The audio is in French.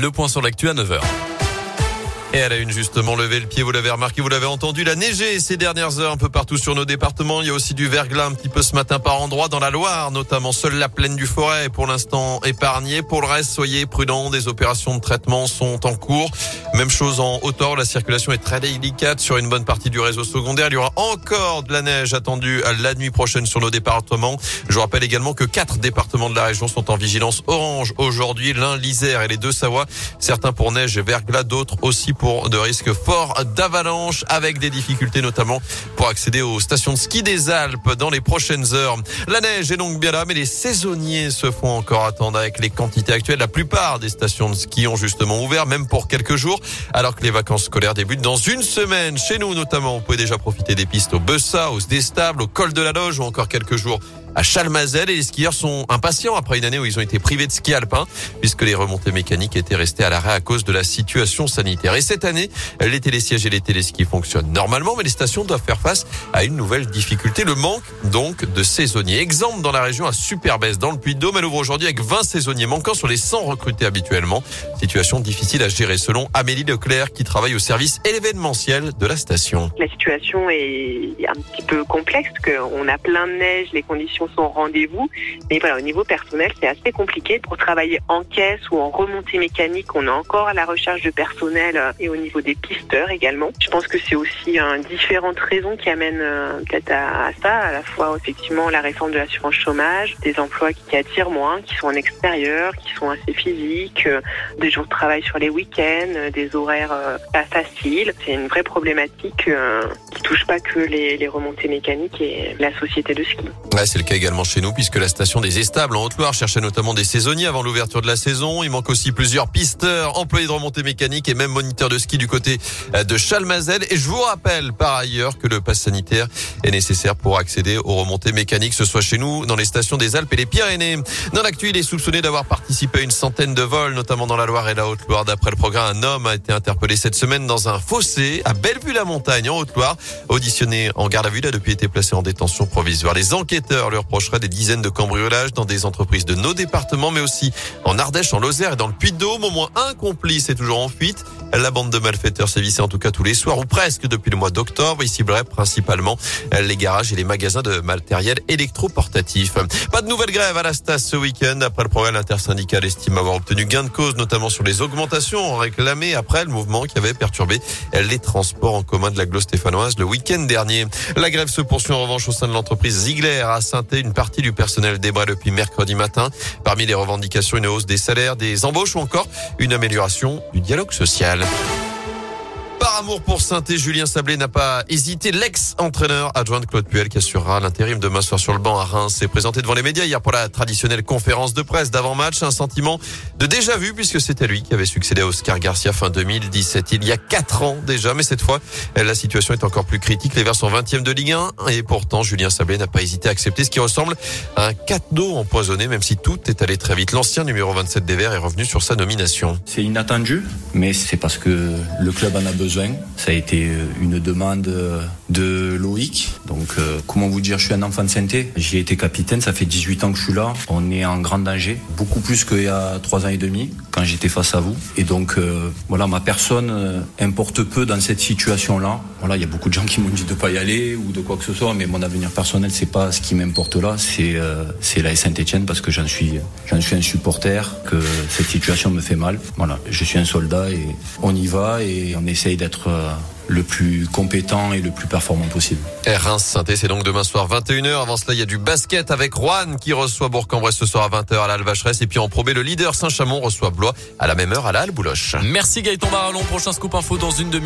Le point sur l'actu à 9h. Et elle a une justement levé le pied, vous l'avez remarqué, vous l'avez entendu, la neigé ces dernières heures un peu partout sur nos départements. Il y a aussi du verglas un petit peu ce matin par endroit dans la Loire, notamment seule la plaine du Forêt est pour l'instant épargnée. Pour le reste, soyez prudents, des opérations de traitement sont en cours. Même chose en hauteur, la circulation est très délicate sur une bonne partie du réseau secondaire. Il y aura encore de la neige attendue la nuit prochaine sur nos départements. Je vous rappelle également que quatre départements de la région sont en vigilance orange aujourd'hui, l'un l'Isère et les deux Savoie. Certains pour neige et verglas, d'autres aussi pour de risques forts d'avalanche avec des difficultés notamment pour accéder aux stations de ski des Alpes dans les prochaines heures. La neige est donc bien là, mais les saisonniers se font encore attendre avec les quantités actuelles. La plupart des stations de ski ont justement ouvert, même pour quelques jours, alors que les vacances scolaires débutent dans une semaine. Chez nous notamment, vous pouvez déjà profiter des pistes au Bessa, au Stestables, au Col de la Loge ou encore quelques jours à Chalmazel et les skieurs sont impatients après une année où ils ont été privés de ski alpin puisque les remontées mécaniques étaient restées à l'arrêt à cause de la situation sanitaire. Cette année, les télésièges et les téléskis fonctionnent normalement, mais les stations doivent faire face à une nouvelle difficulté, le manque donc de saisonniers. Exemple dans la région à Superbès, dans le Puy-de-Dôme, elle ouvre aujourd'hui avec 20 saisonniers manquants sur les 100 recrutés habituellement. Situation difficile à gérer selon Amélie Leclerc qui travaille au service événementiel de la station. La situation est un petit peu complexe, qu'on a plein de neige, les conditions sont rendez-vous. Mais voilà, au niveau personnel, c'est assez compliqué. Pour travailler en caisse ou en remontée mécanique, on est encore à la recherche de personnel euh, et au niveau des pisteurs également. Je pense que c'est aussi un différentes raisons qui amènent euh, peut-être à, ça, à la fois effectivement la réforme de l'assurance chômage, des emplois qui attirent moins, qui sont en extérieur, qui sont assez physiques, euh, des jours de travail sur les week-ends, des horaires pas faciles. C'est une vraie problématique qui touche pas que les, remontées mécaniques et la société de ski. C'est le également chez nous puisque la station des Estables en Haute-Loire cherchait notamment des saisonniers avant l'ouverture de la saison. Il manque aussi plusieurs pisteurs, employés de remontée mécanique et même moniteurs de ski du côté euh, de Chalmazel. Et je vous rappelle par ailleurs que le pass sanitaire est nécessaire pour accéder aux remontées mécaniques, ce soit chez nous, dans les stations des Alpes et les Pyrénées. Dans l'actu, il est soupçonné d'avoir participé à une centaine de vols, notamment dans la Loire et la Haute-Loire. D'après le programme, un homme a été interpellé cette semaine dans un fossé à Bellevue-la-Montagne en Haute-Loire. Auditionné en garde à vue, il a depuis été placé en détention provisoire. Les enquêteurs lui reprocheraient des dizaines de cambriolages dans des entreprises de nos départements, mais aussi en Ardèche, en Lozère et dans le Puy-de-Dôme. Au moins un complice est toujours en fuite. De malfaiteurs sévissait en tout cas tous les soirs ou presque depuis le mois d'octobre. Ils ciblaient principalement les garages et les magasins de matériel électroportatif. Pas de nouvelle grève à la Stas ce week-end. Après le progrès intersyndical estime avoir obtenu gain de cause, notamment sur les augmentations réclamées après le mouvement qui avait perturbé les transports en commun de la stéphanoise le week-end dernier. La grève se poursuit en revanche au sein de l'entreprise Ziegler à saint Une partie du personnel débat depuis mercredi matin. Parmi les revendications, une hausse des salaires, des embauches ou encore une amélioration du dialogue social. Amour pour saint Julien Sablé n'a pas hésité. L'ex-entraîneur adjoint de Claude Puel qui assurera l'intérim demain soir sur le banc à Reims s'est présenté devant les médias hier pour la traditionnelle conférence de presse d'avant-match. Un sentiment de déjà vu puisque c'était lui qui avait succédé à Oscar Garcia fin 2017. Il y a quatre ans déjà, mais cette fois, la situation est encore plus critique. Les Verts sont 20e de Ligue 1 et pourtant Julien Sablé n'a pas hésité à accepter ce qui ressemble à un cadeau empoisonné même si tout est allé très vite. L'ancien numéro 27 des Verts est revenu sur sa nomination. C'est inattendu, mais c'est parce que le club en a besoin ça a été euh, une demande euh, de Loïc. Donc, euh, comment vous dire, je suis un enfant de santé. J'ai été capitaine, ça fait 18 ans que je suis là. On est en grand danger, beaucoup plus qu'il y a 3 ans et demi, quand j'étais face à vous. Et donc, voilà, ma personne importe peu dans cette situation-là. Voilà, il y a beaucoup de gens qui m'ont dit de pas y aller ou de quoi que ce soit, mais mon avenir personnel, c'est pas ce qui m'importe là, c'est la Saint-Etienne parce que j'en suis, suis un supporter, que cette situation me fait mal. Voilà, je suis un soldat et on y va et on essaye d'être euh, le plus compétent et le plus performant possible. Reims saint c'est donc demain soir 21h. Avant cela, il y a du basket avec Rouen qui reçoit Bourg-en-Bresse ce soir à 20h à l'Alvacheresse. Et puis en probé, le leader Saint-Chamond reçoit Blois à la même heure à la Halle Bouloche. Merci Gaëtan Barallon. Prochain scoop info dans une demi